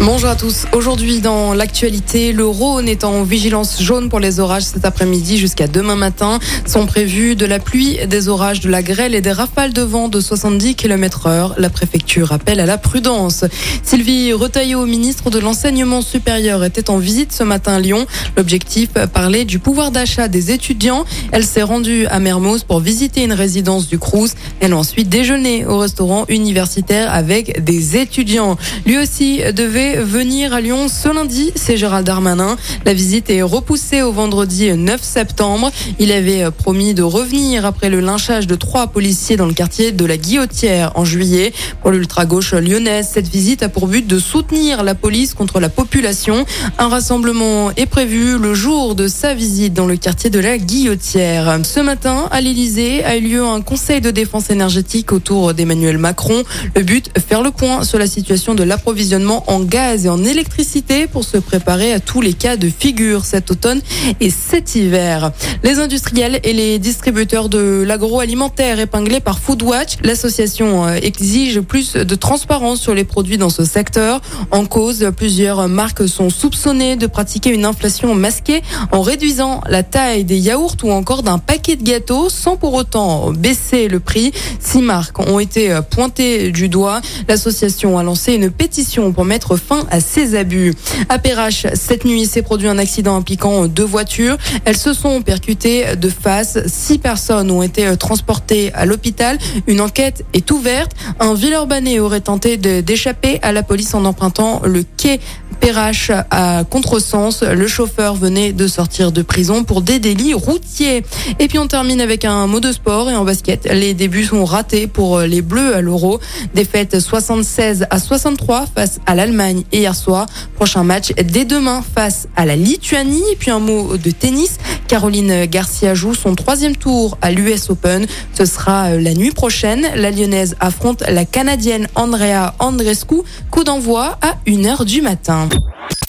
Bonjour à tous. Aujourd'hui, dans l'actualité, le Rhône est en vigilance jaune pour les orages cet après-midi jusqu'à demain matin. Sont prévus de la pluie, des orages, de la grêle et des rafales de vent de 70 km heure. La préfecture appelle à la prudence. Sylvie Retailleau, ministre de l'Enseignement supérieur, était en visite ce matin à Lyon. L'objectif, parler du pouvoir d'achat des étudiants. Elle s'est rendue à Mermoz pour visiter une résidence du Crous. Elle a ensuite déjeuné au restaurant universitaire avec des étudiants. Lui aussi devait venir à Lyon ce lundi, c'est Gérald Darmanin. La visite est repoussée au vendredi 9 septembre. Il avait promis de revenir après le lynchage de trois policiers dans le quartier de la Guillotière en juillet. Pour l'ultra-gauche lyonnaise, cette visite a pour but de soutenir la police contre la population. Un rassemblement est prévu le jour de sa visite dans le quartier de la Guillotière. Ce matin, à l'Elysée, a eu lieu un conseil de défense énergétique autour d'Emmanuel Macron. Le but, faire le point sur la situation de l'approvisionnement en gaz et en électricité pour se préparer à tous les cas de figure cet automne et cet hiver. Les industriels et les distributeurs de l'agroalimentaire épinglés par Foodwatch, l'association euh, exige plus de transparence sur les produits dans ce secteur. En cause, plusieurs marques sont soupçonnées de pratiquer une inflation masquée en réduisant la taille des yaourts ou encore d'un paquet de gâteaux sans pour autant baisser le prix. Six marques ont été pointées du doigt. L'association a lancé une pétition pour mettre fin à ces abus. À Perrache, cette nuit s'est produit un accident impliquant deux voitures. Elles se sont percutées de face. Six personnes ont été transportées à l'hôpital. Une enquête est ouverte. Un Villeurbanais aurait tenté d'échapper à la police en empruntant le quai Perrache à contresens. Le chauffeur venait de sortir de prison pour des délits routiers. Et puis on termine avec un mot de sport et en basket. Les débuts sont ratés pour les Bleus à l'Euro. Défaite 76 à 63 face à l'Allemagne hier soir. Prochain match dès demain face à la Lituanie. Et puis un mot de tennis. Caroline Garcia joue son troisième tour à l'US Open. Ce sera euh, la nuit prochaine. La Lyonnaise affronte la Canadienne Andrea Andrescu. Coup d'envoi à 1h du matin.